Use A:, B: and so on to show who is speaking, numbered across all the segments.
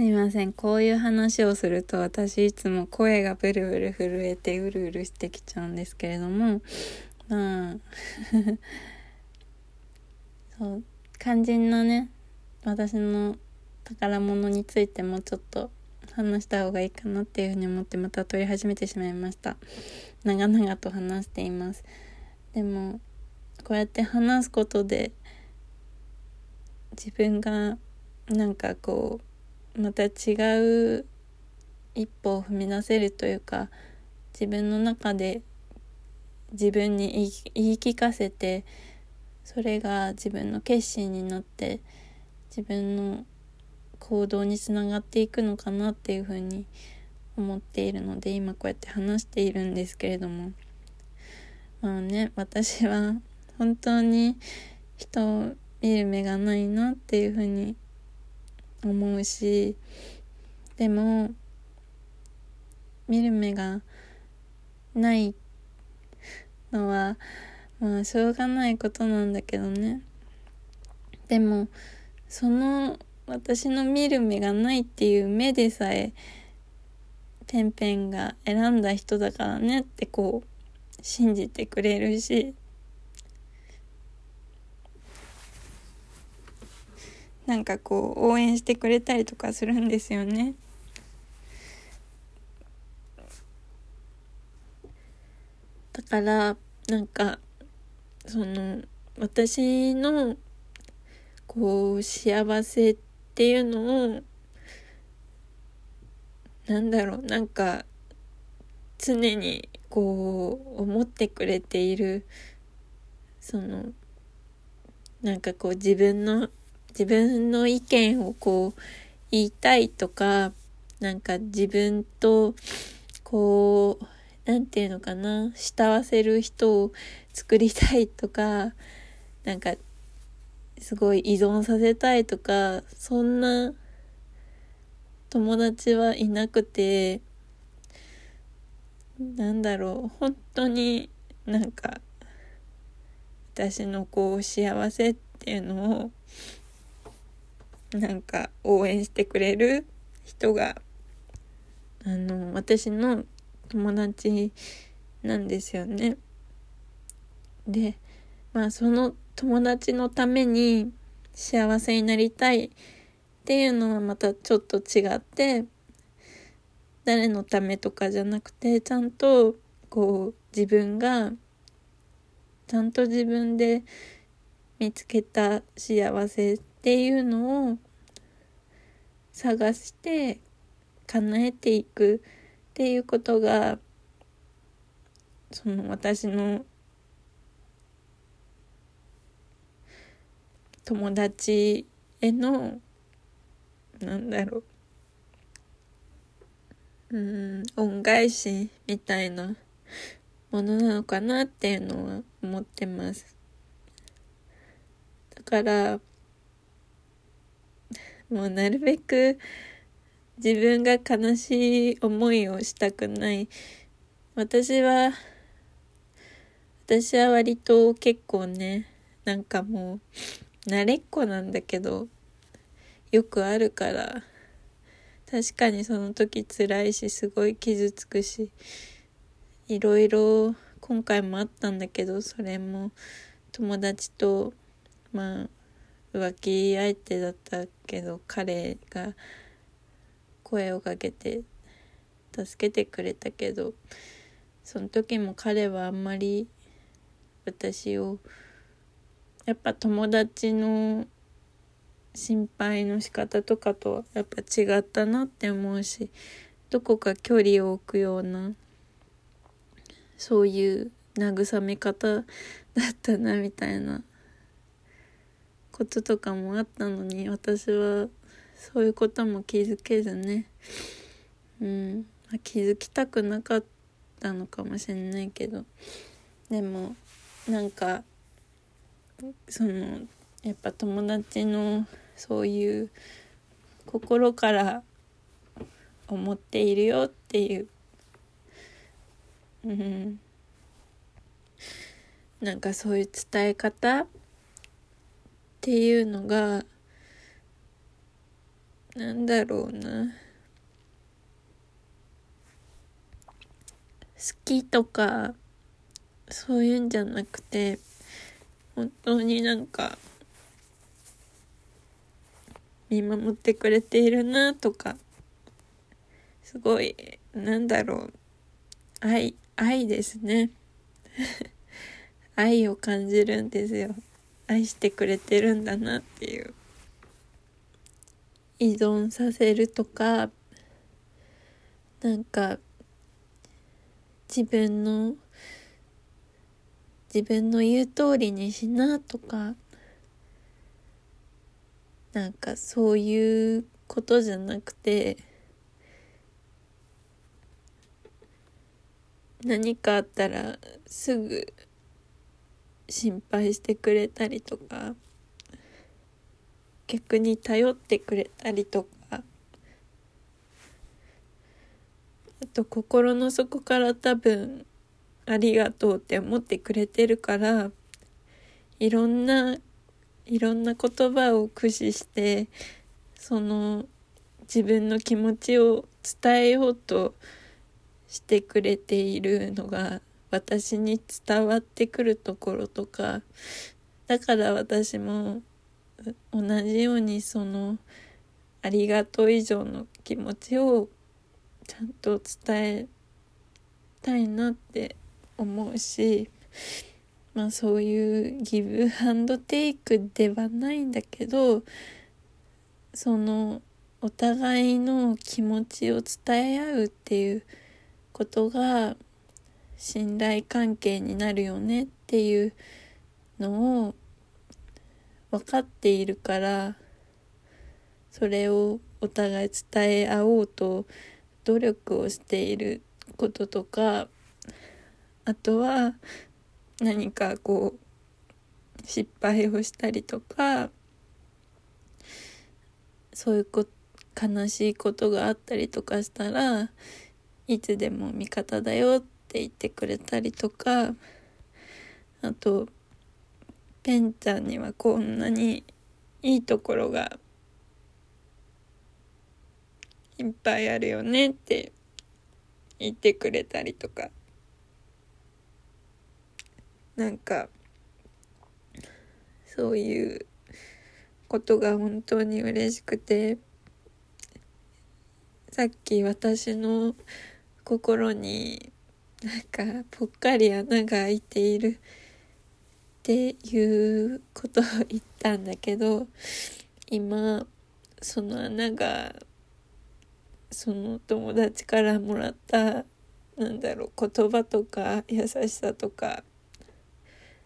A: すいません。こういう話をすると私いつも声がブルブル震えてうるうるしてきちゃうんですけれども、まあ、そう、肝心なね、私の宝物についてもちょっと話した方がいいかなっていうふうに思ってまた撮り始めてしまいました。長々と話しています。でも、こうやって話すことで自分がなんかこうまた違う一歩を踏み出せるというか自分の中で自分に言い聞かせてそれが自分の決心になって自分の行動につながっていくのかなっていうふうに思っているので今こうやって話しているんですけれども。まあね私は本当に人を見る目がないなっていうふうに思うしでも見る目がないのはまあしょうがないことなんだけどね。でもその私の見る目がないっていう目でさえペンペンが選んだ人だからねってこう信じてくれるし。なんかこう応援してくれたりとかするんですよね。だからなんかその私のこう幸せっていうのをなんだろうなんか常にこう思ってくれているそのなんかこう自分の自分の意見をこう言いたいとか、なんか自分とこう、なんていうのかな、慕わせる人を作りたいとか、なんかすごい依存させたいとか、そんな友達はいなくて、なんだろう、本当になんか私のこう幸せっていうのをなんか応援してくれる人があの私の友達なんですよね。でまあその友達のために幸せになりたいっていうのはまたちょっと違って誰のためとかじゃなくてちゃんとこう自分がちゃんと自分で見つけた幸せっていうのを探して叶えていくっていうことがその私の友達へのなんだろう。うん恩返しみたいなものなのかなっていうのは思ってます。だからもうなるべく自分が悲しい思いをしたくない。私は、私は割と結構ね、なんかもう、慣れっこなんだけど、よくあるから、確かにその時辛いし、すごい傷つくし、いろいろ今回もあったんだけど、それも友達と、まあ、浮気相手だったけど彼が声をかけて助けてくれたけどその時も彼はあんまり私をやっぱ友達の心配の仕方とかとはやっぱ違ったなって思うしどこか距離を置くようなそういう慰め方だったなみたいなこととかもあったのに私はそういうことも気づけずね。うん。気づきたくなかったのかもしれないけど。でもなんかそのやっぱ友達のそういう心から思っているよっていう。うん。なんかそういう伝え方っていうのがなんだろうな。好きとかそういうんじゃなくて本当になんか見守ってくれているなとかすごいなんだろう。愛愛ですね。愛を感じるんですよ。愛してくれてるんだなっていう。依存させるとかなんか自分の自分の言う通りにしなとかなんかそういうことじゃなくて何かあったらすぐ心配してくれたりとか逆に頼ってくれたりとかあと心の底から多分ありがとうって思ってくれてるからいろんないろんな言葉を駆使してその自分の気持ちを伝えようとしてくれているのが私に伝わってくるところとかだから私も同じようにそのありがとう以上の気持ちをちゃんと伝えたいなって思うしまあそういうギブハンドテイクではないんだけどそのお互いの気持ちを伝え合うっていうことが信頼関係になるよねっていうのを分かっているからそれをお互い伝え合おうと努力をしていることとかあとは何かこう失敗をしたりとかそういうこ悲しいことがあったりとかしたらいつでも味方だよってってくれたりとかあとペンちゃんにはこんなにいいところがいっぱいあるよねって言ってくれたりとか。なんかそういうことが本当に嬉しくてさっき私の心になんかぽっかり穴が開いているっていうことを言ったんだけど今その穴がその友達からもらったなんだろう言葉とか優しさとか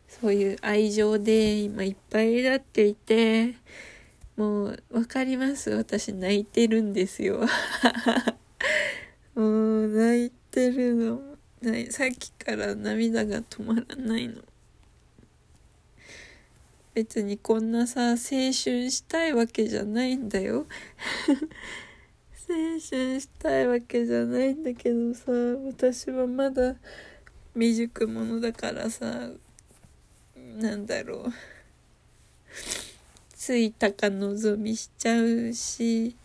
A: そういう愛情で今いっぱいになっていてもう分かります。私泣いてるんですよ。もう泣いてるの。ない。さっきから涙が止まらないの。別にこんなさ青春したいわけじゃないんだよ。青春したいわけじゃないんだけどさ私はまだ未熟者だからさなんだろう。ついたか望みしちゃうし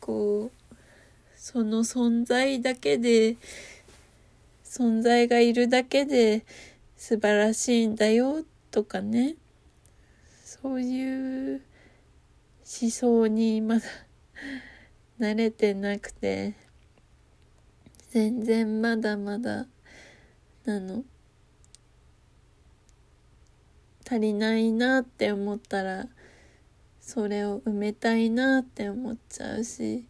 A: こうその存在だけで存在がいるだけで素晴らしいんだよとかね。そういう思想にまだ 慣れてなくて全然まだまだなの。足りないなって思ったらそれを埋めたいなって思っちゃうし。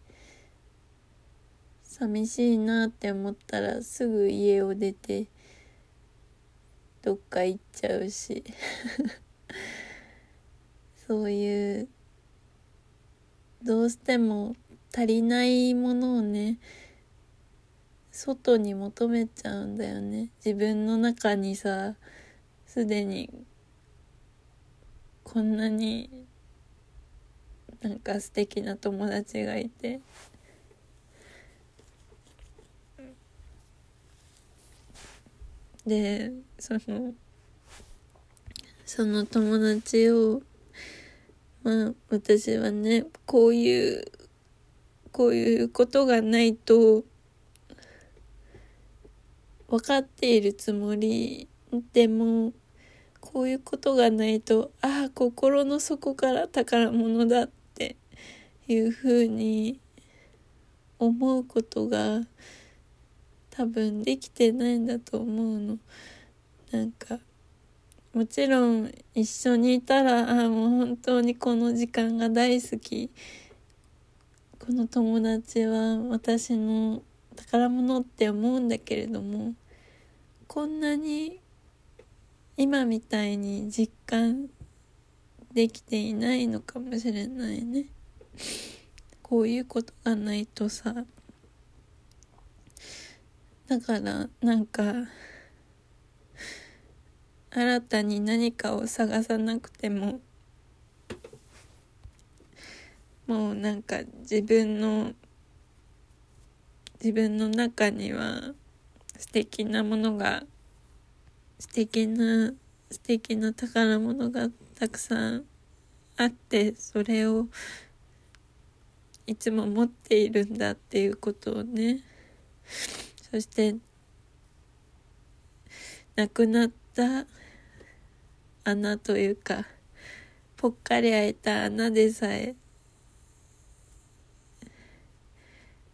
A: 寂しいなって思ったらすぐ家を出てどっか行っちゃうし。そういうどうしても足りないものをね外に求めちゃうんだよね。自分の中にさすでにこんなになんか素敵な友達がいて。でそのその友達をまあ私はねこういうこういうことがないと分かっているつもりでもこういうことがないとああ心の底から宝物だっていうふうに思うことが多分できてないんだと思うの。なんかもちろん一緒にいたらあもう本当にこの時間が大好きこの友達は私の宝物って思うんだけれどもこんなに今みたいに実感できていないのかもしれないねこういうことがないとさだからなんか新たに何かを探さなくてももうなんか自分の自分の中には素敵なものが素敵な素敵な宝物がたくさんあってそれをいつも持っているんだっていうことをね。そして亡くなった穴というかぽっかり開いた穴でさえ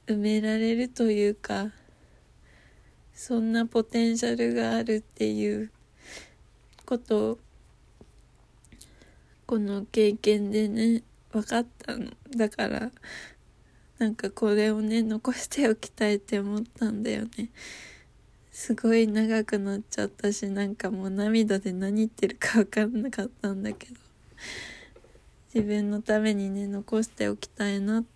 A: 埋められるというかそんなポテンシャルがあるっていうことをこの経験でね分かったの。だからなんかこれをね残しておきたいって思ったんだよね。すごい長くなっちゃったしなんかもう涙で何言ってるか分かんなかったんだけど。自分のためにね残しておきたいなって